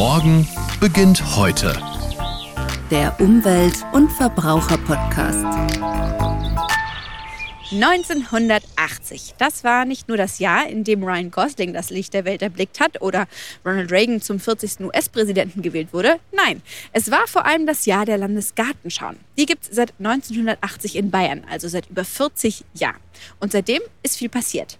Morgen beginnt heute. Der Umwelt- und Verbraucher-Podcast. 1980. Das war nicht nur das Jahr, in dem Ryan Gosling das Licht der Welt erblickt hat oder Ronald Reagan zum 40. US-Präsidenten gewählt wurde. Nein, es war vor allem das Jahr der Landesgartenschauen. Die gibt es seit 1980 in Bayern, also seit über 40 Jahren. Und seitdem ist viel passiert.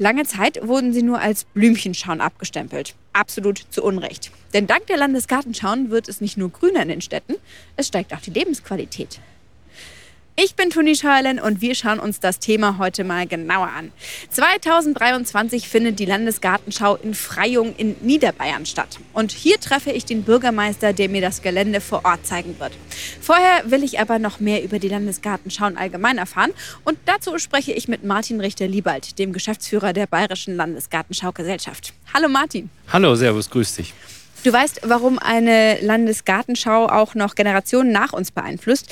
Lange Zeit wurden sie nur als Blümchenschauen abgestempelt. Absolut zu Unrecht. Denn dank der Landesgartenschauen wird es nicht nur grüner in den Städten, es steigt auch die Lebensqualität. Ich bin Toni Scheuerlen und wir schauen uns das Thema heute mal genauer an. 2023 findet die Landesgartenschau in Freyung in Niederbayern statt. Und hier treffe ich den Bürgermeister, der mir das Gelände vor Ort zeigen wird. Vorher will ich aber noch mehr über die Landesgartenschauen allgemein erfahren. Und dazu spreche ich mit Martin Richter-Liebald, dem Geschäftsführer der Bayerischen Landesgartenschau-Gesellschaft. Hallo Martin. Hallo, Servus, grüß dich. Du weißt, warum eine Landesgartenschau auch noch Generationen nach uns beeinflusst.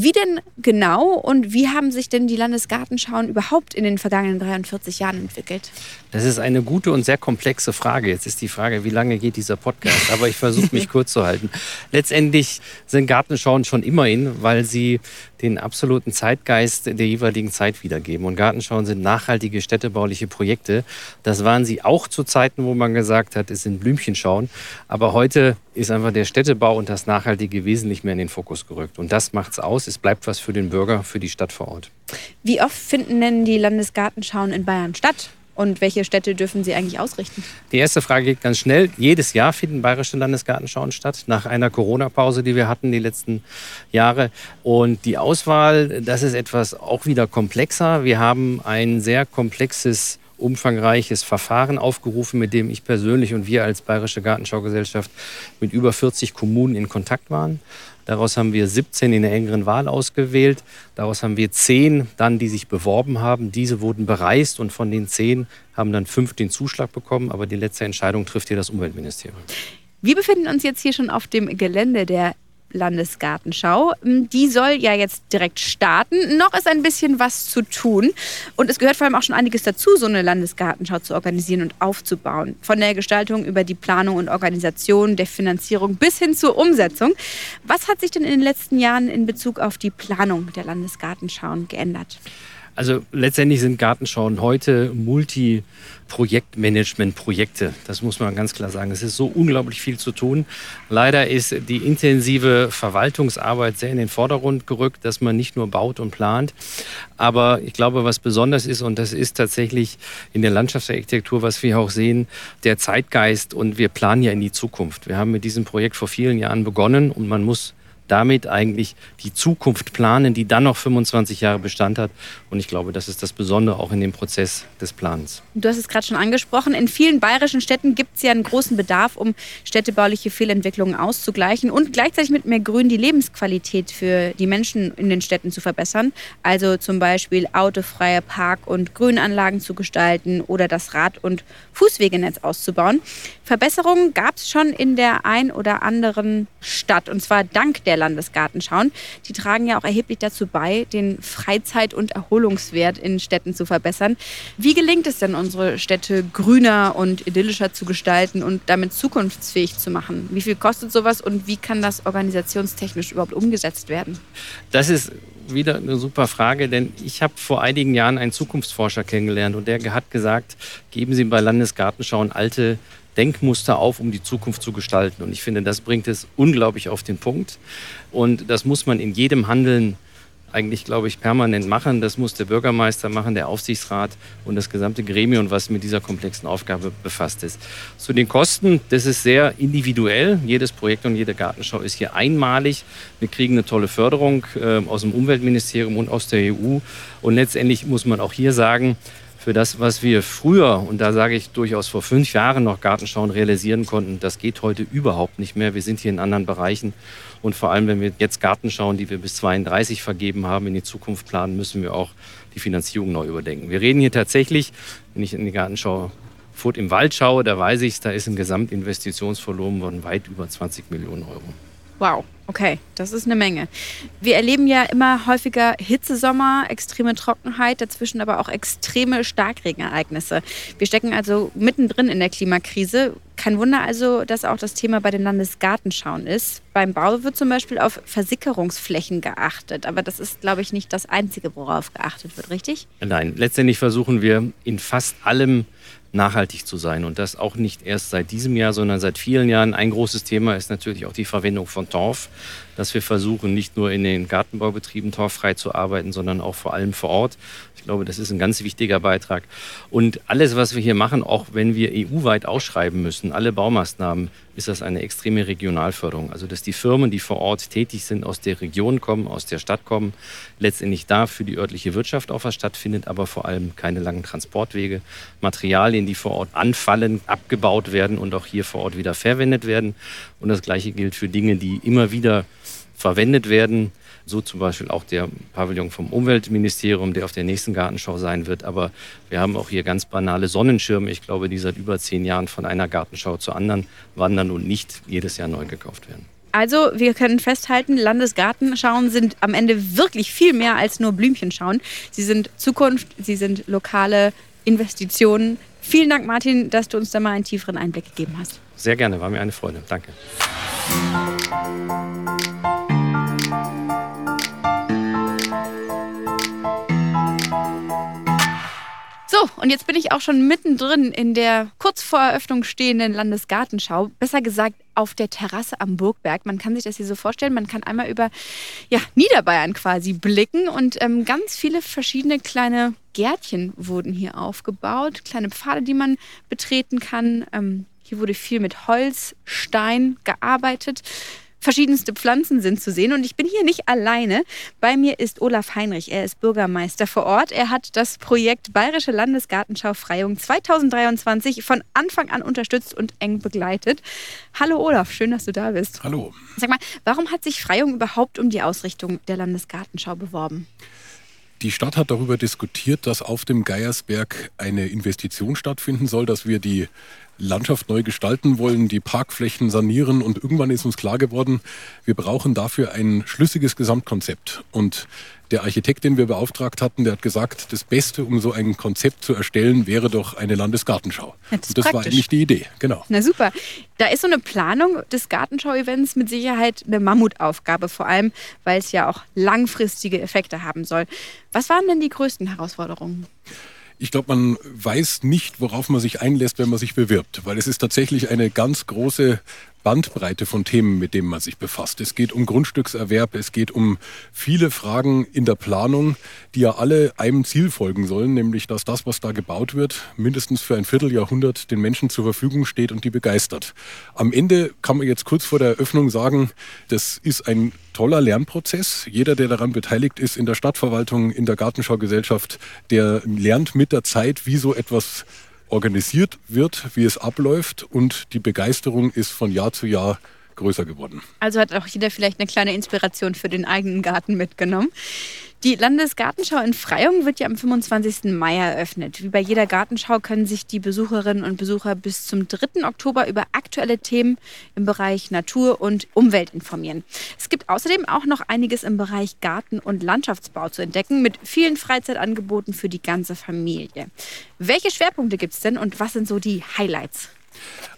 Wie denn genau und wie haben sich denn die Landesgartenschauen überhaupt in den vergangenen 43 Jahren entwickelt? Das ist eine gute und sehr komplexe Frage. Jetzt ist die Frage, wie lange geht dieser Podcast? Aber ich versuche mich kurz zu halten. Letztendlich sind Gartenschauen schon immer in, weil sie den absoluten Zeitgeist der jeweiligen Zeit wiedergeben. Und Gartenschauen sind nachhaltige städtebauliche Projekte. Das waren sie auch zu Zeiten, wo man gesagt hat, es sind Blümchenschauen. Aber heute ist einfach der Städtebau und das Nachhaltige wesentlich mehr in den Fokus gerückt. Und das macht es aus. Es bleibt was für den Bürger, für die Stadt vor Ort. Wie oft finden denn die Landesgartenschauen in Bayern statt? Und welche Städte dürfen Sie eigentlich ausrichten? Die erste Frage geht ganz schnell. Jedes Jahr finden bayerische Landesgartenschauen statt, nach einer Corona-Pause, die wir hatten die letzten Jahre. Und die Auswahl, das ist etwas auch wieder komplexer. Wir haben ein sehr komplexes umfangreiches Verfahren aufgerufen, mit dem ich persönlich und wir als Bayerische Gartenschaugesellschaft mit über 40 Kommunen in Kontakt waren. Daraus haben wir 17 in der engeren Wahl ausgewählt. Daraus haben wir 10 dann, die sich beworben haben. Diese wurden bereist und von den 10 haben dann 5 den Zuschlag bekommen. Aber die letzte Entscheidung trifft hier das Umweltministerium. Wir befinden uns jetzt hier schon auf dem Gelände der Landesgartenschau. Hm, die soll ja jetzt direkt starten. Noch ist ein bisschen was zu tun. Und es gehört vor allem auch schon einiges dazu, so eine Landesgartenschau zu organisieren und aufzubauen. Von der Gestaltung über die Planung und Organisation, der Finanzierung bis hin zur Umsetzung. Was hat sich denn in den letzten Jahren in Bezug auf die Planung der Landesgartenschauen geändert? Also letztendlich sind Gartenschauen heute Multi-Projektmanagement-Projekte. Das muss man ganz klar sagen. Es ist so unglaublich viel zu tun. Leider ist die intensive Verwaltungsarbeit sehr in den Vordergrund gerückt, dass man nicht nur baut und plant. Aber ich glaube, was besonders ist, und das ist tatsächlich in der Landschaftsarchitektur, was wir auch sehen, der Zeitgeist. Und wir planen ja in die Zukunft. Wir haben mit diesem Projekt vor vielen Jahren begonnen und man muss damit eigentlich die Zukunft planen, die dann noch 25 Jahre Bestand hat. Und ich glaube, das ist das Besondere auch in dem Prozess des Plans. Du hast es gerade schon angesprochen. In vielen bayerischen Städten gibt es ja einen großen Bedarf, um städtebauliche Fehlentwicklungen auszugleichen und gleichzeitig mit mehr Grün die Lebensqualität für die Menschen in den Städten zu verbessern. Also zum Beispiel autofreie Park- und Grünanlagen zu gestalten oder das Rad- und Fußwegenetz auszubauen. Verbesserungen gab es schon in der ein oder anderen Stadt und zwar dank der Landesgartenschauen. Die tragen ja auch erheblich dazu bei, den Freizeit- und Erholungswert in Städten zu verbessern. Wie gelingt es denn, unsere Städte grüner und idyllischer zu gestalten und damit zukunftsfähig zu machen? Wie viel kostet sowas und wie kann das organisationstechnisch überhaupt umgesetzt werden? Das ist wieder eine super Frage, denn ich habe vor einigen Jahren einen Zukunftsforscher kennengelernt und der hat gesagt, geben Sie bei Landesgartenschauen alte Denkmuster auf, um die Zukunft zu gestalten. Und ich finde, das bringt es unglaublich auf den Punkt. Und das muss man in jedem Handeln eigentlich, glaube ich, permanent machen. Das muss der Bürgermeister machen, der Aufsichtsrat und das gesamte Gremium, was mit dieser komplexen Aufgabe befasst ist. Zu den Kosten, das ist sehr individuell. Jedes Projekt und jede Gartenschau ist hier einmalig. Wir kriegen eine tolle Förderung äh, aus dem Umweltministerium und aus der EU. Und letztendlich muss man auch hier sagen, für das, was wir früher, und da sage ich durchaus vor fünf Jahren noch Gartenschauen realisieren konnten, das geht heute überhaupt nicht mehr. Wir sind hier in anderen Bereichen. Und vor allem, wenn wir jetzt Gartenschauen, die wir bis 32 vergeben haben, in die Zukunft planen, müssen wir auch die Finanzierung neu überdenken. Wir reden hier tatsächlich, wenn ich in die Gartenschau Furt im Wald schaue, da weiß ich, da ist ein Gesamtinvestitionsvolumen von weit über 20 Millionen Euro. Wow, okay, das ist eine Menge. Wir erleben ja immer häufiger Hitzesommer, extreme Trockenheit, dazwischen aber auch extreme Starkregenereignisse. Wir stecken also mittendrin in der Klimakrise. Kein Wunder also, dass auch das Thema bei den Landesgartenschauen ist. Beim Bau wird zum Beispiel auf Versickerungsflächen geachtet. Aber das ist, glaube ich, nicht das Einzige, worauf geachtet wird, richtig? Nein, letztendlich versuchen wir in fast allem nachhaltig zu sein. Und das auch nicht erst seit diesem Jahr, sondern seit vielen Jahren. Ein großes Thema ist natürlich auch die Verwendung von Torf, dass wir versuchen, nicht nur in den Gartenbaubetrieben torffrei zu arbeiten, sondern auch vor allem vor Ort. Ich glaube, das ist ein ganz wichtiger Beitrag. Und alles, was wir hier machen, auch wenn wir EU-weit ausschreiben müssen, alle Baumaßnahmen, ist das eine extreme Regionalförderung. Also, dass die Firmen, die vor Ort tätig sind, aus der Region kommen, aus der Stadt kommen, letztendlich da für die örtliche Wirtschaft auch was stattfindet, aber vor allem keine langen Transportwege, Materialien, die vor Ort anfallen, abgebaut werden und auch hier vor Ort wieder verwendet werden. Und das Gleiche gilt für Dinge, die immer wieder verwendet werden. So zum Beispiel auch der Pavillon vom Umweltministerium, der auf der nächsten Gartenschau sein wird. Aber wir haben auch hier ganz banale Sonnenschirme, ich glaube, die seit über zehn Jahren von einer Gartenschau zur anderen wandern und nicht jedes Jahr neu gekauft werden. Also, wir können festhalten, Landesgartenschauen sind am Ende wirklich viel mehr als nur Blümchenschauen. Sie sind Zukunft, sie sind lokale Investitionen. Vielen Dank, Martin, dass du uns da mal einen tieferen Einblick gegeben hast. Sehr gerne, war mir eine Freude. Danke. So, und jetzt bin ich auch schon mittendrin in der kurz vor Eröffnung stehenden Landesgartenschau. Besser gesagt auf der Terrasse am Burgberg. Man kann sich das hier so vorstellen. Man kann einmal über ja, Niederbayern quasi blicken und ähm, ganz viele verschiedene kleine Gärtchen wurden hier aufgebaut. Kleine Pfade, die man betreten kann. Ähm, hier wurde viel mit Holz, Stein gearbeitet. Verschiedenste Pflanzen sind zu sehen und ich bin hier nicht alleine. Bei mir ist Olaf Heinrich. Er ist Bürgermeister vor Ort. Er hat das Projekt Bayerische Landesgartenschau Freiung 2023 von Anfang an unterstützt und eng begleitet. Hallo Olaf, schön, dass du da bist. Hallo. Sag mal, warum hat sich Freiung überhaupt um die Ausrichtung der Landesgartenschau beworben? Die Stadt hat darüber diskutiert, dass auf dem Geiersberg eine Investition stattfinden soll, dass wir die Landschaft neu gestalten wollen, die Parkflächen sanieren und irgendwann ist uns klar geworden, wir brauchen dafür ein schlüssiges Gesamtkonzept. Und der Architekt, den wir beauftragt hatten, der hat gesagt, das Beste, um so ein Konzept zu erstellen, wäre doch eine Landesgartenschau. Das, und das war eigentlich die Idee, genau. Na super. Da ist so eine Planung des Gartenschau-Events mit Sicherheit eine Mammutaufgabe, vor allem, weil es ja auch langfristige Effekte haben soll. Was waren denn die größten Herausforderungen? Ich glaube, man weiß nicht, worauf man sich einlässt, wenn man sich bewirbt, weil es ist tatsächlich eine ganz große Bandbreite von Themen, mit denen man sich befasst. Es geht um Grundstückserwerb, es geht um viele Fragen in der Planung, die ja alle einem Ziel folgen sollen, nämlich dass das, was da gebaut wird, mindestens für ein Vierteljahrhundert den Menschen zur Verfügung steht und die begeistert. Am Ende kann man jetzt kurz vor der Eröffnung sagen, das ist ein toller Lernprozess. Jeder, der daran beteiligt ist, in der Stadtverwaltung, in der Gartenschaugesellschaft, der lernt mit der Zeit, wie so etwas organisiert wird, wie es abläuft und die Begeisterung ist von Jahr zu Jahr größer geworden. Also hat auch jeder vielleicht eine kleine Inspiration für den eigenen Garten mitgenommen. Die Landesgartenschau in Freyung wird ja am 25. Mai eröffnet. Wie bei jeder Gartenschau können sich die Besucherinnen und Besucher bis zum 3. Oktober über aktuelle Themen im Bereich Natur und Umwelt informieren. Es gibt außerdem auch noch einiges im Bereich Garten- und Landschaftsbau zu entdecken, mit vielen Freizeitangeboten für die ganze Familie. Welche Schwerpunkte gibt es denn und was sind so die Highlights?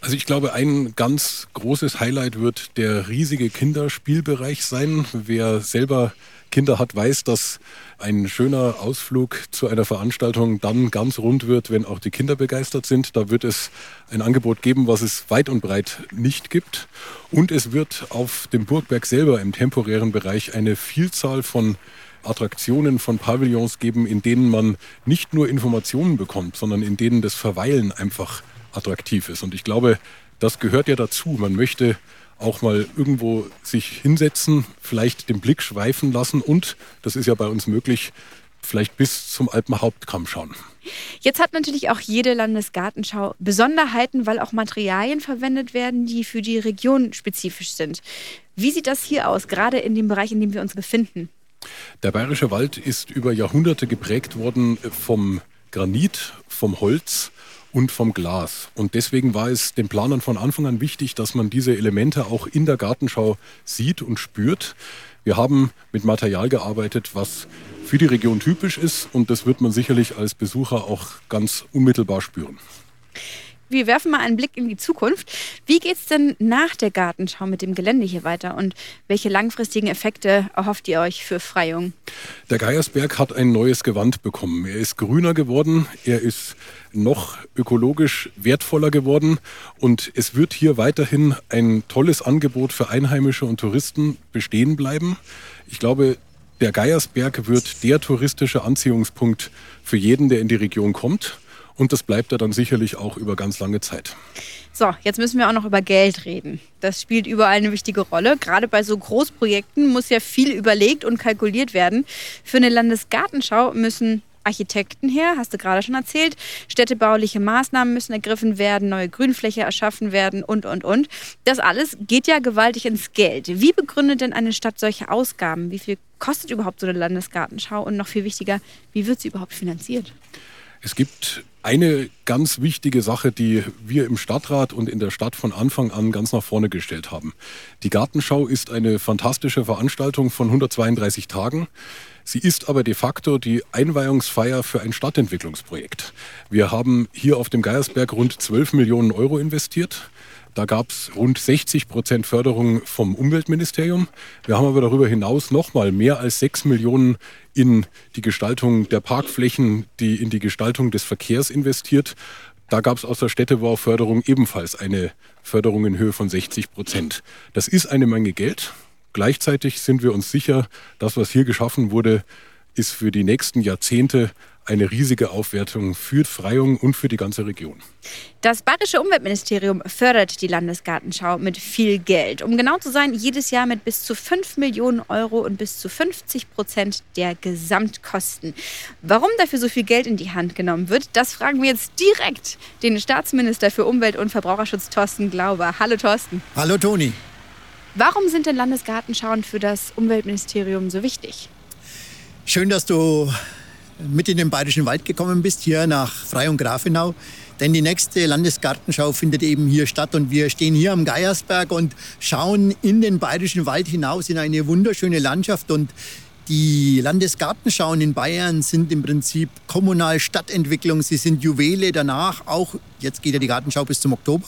Also ich glaube, ein ganz großes Highlight wird der riesige Kinderspielbereich sein. Wer selber Kinder hat, weiß, dass ein schöner Ausflug zu einer Veranstaltung dann ganz rund wird, wenn auch die Kinder begeistert sind. Da wird es ein Angebot geben, was es weit und breit nicht gibt. Und es wird auf dem Burgberg selber im temporären Bereich eine Vielzahl von Attraktionen von Pavillons geben, in denen man nicht nur Informationen bekommt, sondern in denen das Verweilen einfach attraktiv ist. Und ich glaube, das gehört ja dazu. Man möchte auch mal irgendwo sich hinsetzen, vielleicht den Blick schweifen lassen und, das ist ja bei uns möglich, vielleicht bis zum Alpenhauptkamm schauen. Jetzt hat natürlich auch jede Landesgartenschau Besonderheiten, weil auch Materialien verwendet werden, die für die Region spezifisch sind. Wie sieht das hier aus, gerade in dem Bereich, in dem wir uns befinden? Der bayerische Wald ist über Jahrhunderte geprägt worden vom Granit, vom Holz und vom Glas. Und deswegen war es den Planern von Anfang an wichtig, dass man diese Elemente auch in der Gartenschau sieht und spürt. Wir haben mit Material gearbeitet, was für die Region typisch ist und das wird man sicherlich als Besucher auch ganz unmittelbar spüren. Wir werfen mal einen Blick in die Zukunft. Wie geht es denn nach der Gartenschau mit dem Gelände hier weiter und welche langfristigen Effekte erhofft ihr euch für Freyung? Der Geiersberg hat ein neues Gewand bekommen. Er ist grüner geworden, er ist noch ökologisch wertvoller geworden und es wird hier weiterhin ein tolles Angebot für Einheimische und Touristen bestehen bleiben. Ich glaube, der Geiersberg wird der touristische Anziehungspunkt für jeden, der in die Region kommt. Und das bleibt er dann sicherlich auch über ganz lange Zeit. So, jetzt müssen wir auch noch über Geld reden. Das spielt überall eine wichtige Rolle. Gerade bei so Großprojekten muss ja viel überlegt und kalkuliert werden. Für eine Landesgartenschau müssen Architekten her, hast du gerade schon erzählt. Städtebauliche Maßnahmen müssen ergriffen werden, neue Grünfläche erschaffen werden und, und, und. Das alles geht ja gewaltig ins Geld. Wie begründet denn eine Stadt solche Ausgaben? Wie viel kostet überhaupt so eine Landesgartenschau? Und noch viel wichtiger, wie wird sie überhaupt finanziert? Es gibt eine ganz wichtige Sache, die wir im Stadtrat und in der Stadt von Anfang an ganz nach vorne gestellt haben. Die Gartenschau ist eine fantastische Veranstaltung von 132 Tagen. Sie ist aber de facto die Einweihungsfeier für ein Stadtentwicklungsprojekt. Wir haben hier auf dem Geiersberg rund 12 Millionen Euro investiert. Da gab es rund 60 Prozent Förderung vom Umweltministerium. Wir haben aber darüber hinaus nochmal mehr als 6 Millionen in die Gestaltung der Parkflächen, die in die Gestaltung des Verkehrs investiert. Da gab es aus der Städtebauförderung ebenfalls eine Förderung in Höhe von 60 Prozent. Das ist eine Menge Geld. Gleichzeitig sind wir uns sicher, das, was hier geschaffen wurde, ist für die nächsten Jahrzehnte eine riesige Aufwertung für Freyung und für die ganze Region. Das Bayerische Umweltministerium fördert die Landesgartenschau mit viel Geld. Um genau zu sein, jedes Jahr mit bis zu 5 Millionen Euro und bis zu 50 Prozent der Gesamtkosten. Warum dafür so viel Geld in die Hand genommen wird, das fragen wir jetzt direkt den Staatsminister für Umwelt und Verbraucherschutz, Thorsten Glauber. Hallo Thorsten. Hallo Toni. Warum sind denn Landesgartenschauen für das Umweltministerium so wichtig? Schön, dass du mit in den Bayerischen Wald gekommen bist, hier nach Frei und Grafenau. Denn die nächste Landesgartenschau findet eben hier statt und wir stehen hier am Geiersberg und schauen in den Bayerischen Wald hinaus in eine wunderschöne Landschaft und die Landesgartenschauen in Bayern sind im Prinzip kommunal Stadtentwicklung. Sie sind Juwele danach auch. Jetzt geht ja die Gartenschau bis zum Oktober.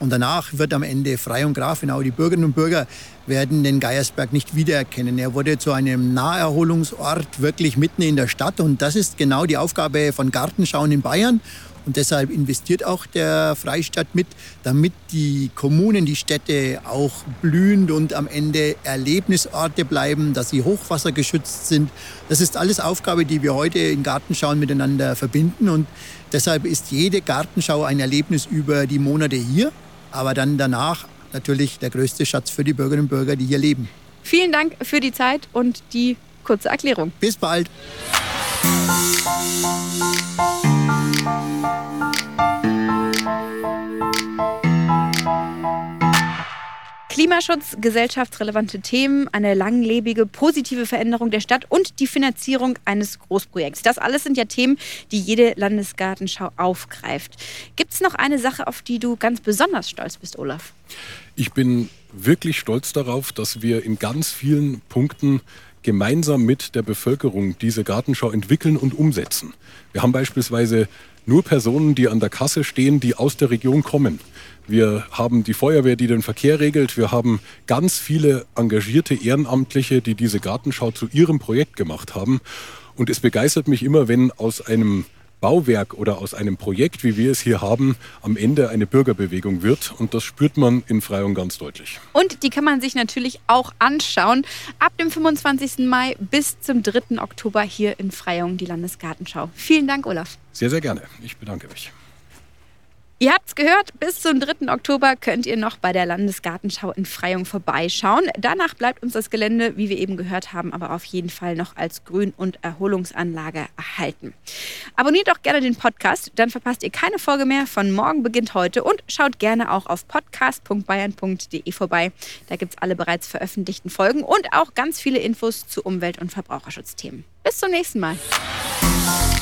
Und danach wird am Ende Frei und Grafenau. Die Bürgerinnen und Bürger werden den Geiersberg nicht wiedererkennen. Er wurde zu einem Naherholungsort wirklich mitten in der Stadt. Und das ist genau die Aufgabe von Gartenschauen in Bayern. Und deshalb investiert auch der Freistaat mit, damit die Kommunen, die Städte auch blühend und am Ende Erlebnisorte bleiben, dass sie hochwassergeschützt sind. Das ist alles Aufgabe, die wir heute in Gartenschauen miteinander verbinden. Und deshalb ist jede Gartenschau ein Erlebnis über die Monate hier, aber dann danach natürlich der größte Schatz für die Bürgerinnen und Bürger, die hier leben. Vielen Dank für die Zeit und die kurze Erklärung. Bis bald. Klimaschutz, gesellschaftsrelevante Themen, eine langlebige, positive Veränderung der Stadt und die Finanzierung eines Großprojekts. Das alles sind ja Themen, die jede Landesgartenschau aufgreift. Gibt es noch eine Sache, auf die du ganz besonders stolz bist, Olaf? Ich bin wirklich stolz darauf, dass wir in ganz vielen Punkten gemeinsam mit der Bevölkerung diese Gartenschau entwickeln und umsetzen. Wir haben beispielsweise nur Personen, die an der Kasse stehen, die aus der Region kommen. Wir haben die Feuerwehr, die den Verkehr regelt. Wir haben ganz viele engagierte Ehrenamtliche, die diese Gartenschau zu ihrem Projekt gemacht haben. Und es begeistert mich immer, wenn aus einem Bauwerk oder aus einem Projekt, wie wir es hier haben, am Ende eine Bürgerbewegung wird. Und das spürt man in Freyung ganz deutlich. Und die kann man sich natürlich auch anschauen. Ab dem 25. Mai bis zum 3. Oktober hier in Freyung, die Landesgartenschau. Vielen Dank, Olaf. Sehr, sehr gerne. Ich bedanke mich. Ihr habt's gehört, bis zum 3. Oktober könnt ihr noch bei der Landesgartenschau in Freyung vorbeischauen. Danach bleibt uns das Gelände, wie wir eben gehört haben, aber auf jeden Fall noch als Grün- und Erholungsanlage erhalten. Abonniert auch gerne den Podcast, dann verpasst ihr keine Folge mehr von Morgen beginnt heute und schaut gerne auch auf podcast.bayern.de vorbei. Da gibt's alle bereits veröffentlichten Folgen und auch ganz viele Infos zu Umwelt- und Verbraucherschutzthemen. Bis zum nächsten Mal.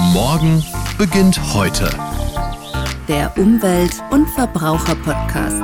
Morgen beginnt heute. Der Umwelt- und Verbraucher-Podcast.